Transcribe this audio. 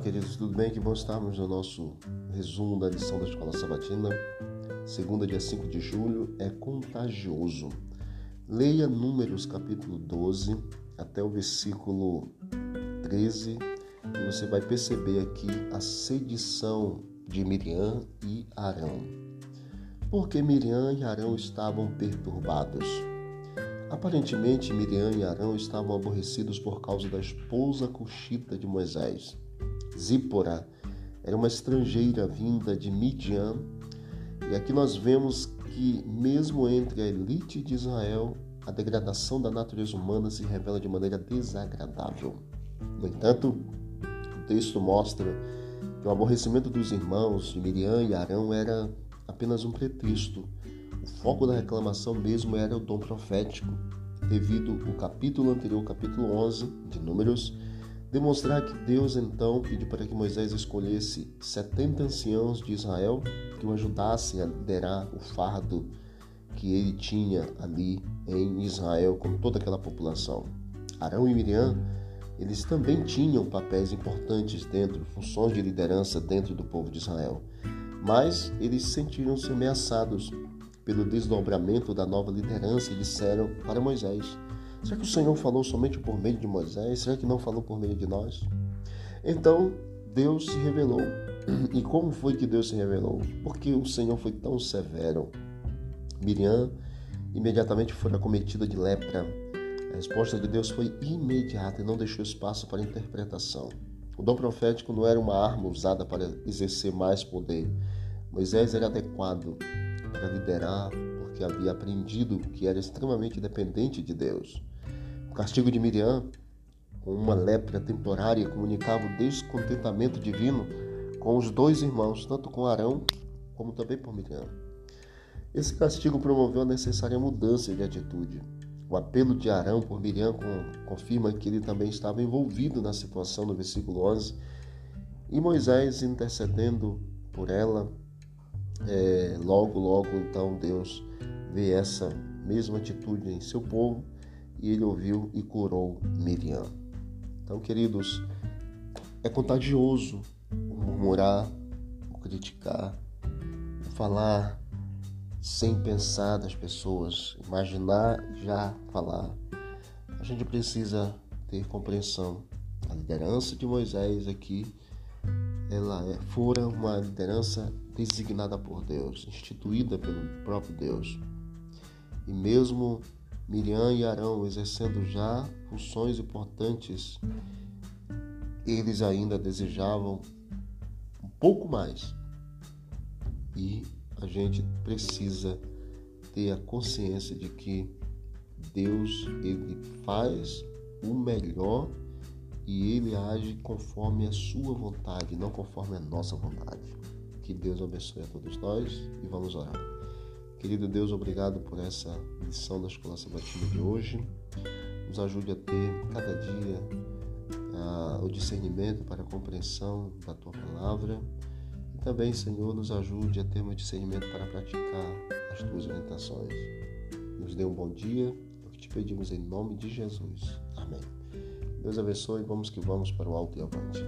tudo bem? Que bom estarmos no nosso resumo da lição da Escola Sabatina. Segunda, dia 5 de julho, é contagioso. Leia Números capítulo 12 até o versículo 13 e você vai perceber aqui a sedição de Miriam e Arão. Porque Miriam e Arão estavam perturbados. Aparentemente, Miriam e Arão estavam aborrecidos por causa da esposa cuxita de Moisés. Zípora. Era uma estrangeira vinda de Midian, e aqui nós vemos que, mesmo entre a elite de Israel, a degradação da natureza humana se revela de maneira desagradável. No entanto, o texto mostra que o aborrecimento dos irmãos de Miriam e Arão era apenas um pretexto. O foco da reclamação mesmo era o dom profético, devido o capítulo anterior, capítulo 11 de Números, demonstrar que Deus então pediu para que Moisés escolhesse 70 anciãos de Israel que o ajudassem a liderar o fardo que ele tinha ali em Israel com toda aquela população. Arão e Miriam, eles também tinham papéis importantes dentro, funções de liderança dentro do povo de Israel, mas eles sentiram-se ameaçados pelo desdobramento da nova liderança e disseram para Moisés: Será que o Senhor falou somente por meio de Moisés? Será que não falou por meio de nós? Então Deus se revelou. E como foi que Deus se revelou? Porque o Senhor foi tão severo. Miriam imediatamente foi acometida de lepra. A resposta de Deus foi imediata e não deixou espaço para interpretação. O dom profético não era uma arma usada para exercer mais poder. Moisés era adequado para liderar, porque havia aprendido que era extremamente dependente de Deus. O castigo de Miriam, com uma lepra temporária, comunicava o descontentamento divino com os dois irmãos, tanto com Arão como também por Miriam. Esse castigo promoveu a necessária mudança de atitude. O apelo de Arão por Miriam confirma que ele também estava envolvido na situação no versículo 11. E Moisés intercedendo por ela, é, logo, logo então Deus vê essa mesma atitude em seu povo e ele ouviu e curou Miriam. Então, queridos, é contagioso o murmurar, o criticar, o falar sem pensar das pessoas, imaginar já falar. A gente precisa ter compreensão. A liderança de Moisés aqui, ela é, fora uma liderança designada por Deus, instituída pelo próprio Deus. E mesmo Miriam e Arão exercendo já funções importantes, eles ainda desejavam um pouco mais. E a gente precisa ter a consciência de que Deus ele faz o melhor e ele age conforme a sua vontade, não conforme a nossa vontade. Que Deus abençoe a todos nós e vamos orar. Querido Deus, obrigado por essa lição da Escola Sabatina de hoje. Nos ajude a ter cada dia uh, o discernimento para a compreensão da tua palavra. E também, Senhor, nos ajude a ter o discernimento para praticar as tuas orientações. Nos dê um bom dia, é o que te pedimos em nome de Jesus. Amém. Deus abençoe. Vamos que vamos para o alto e avante.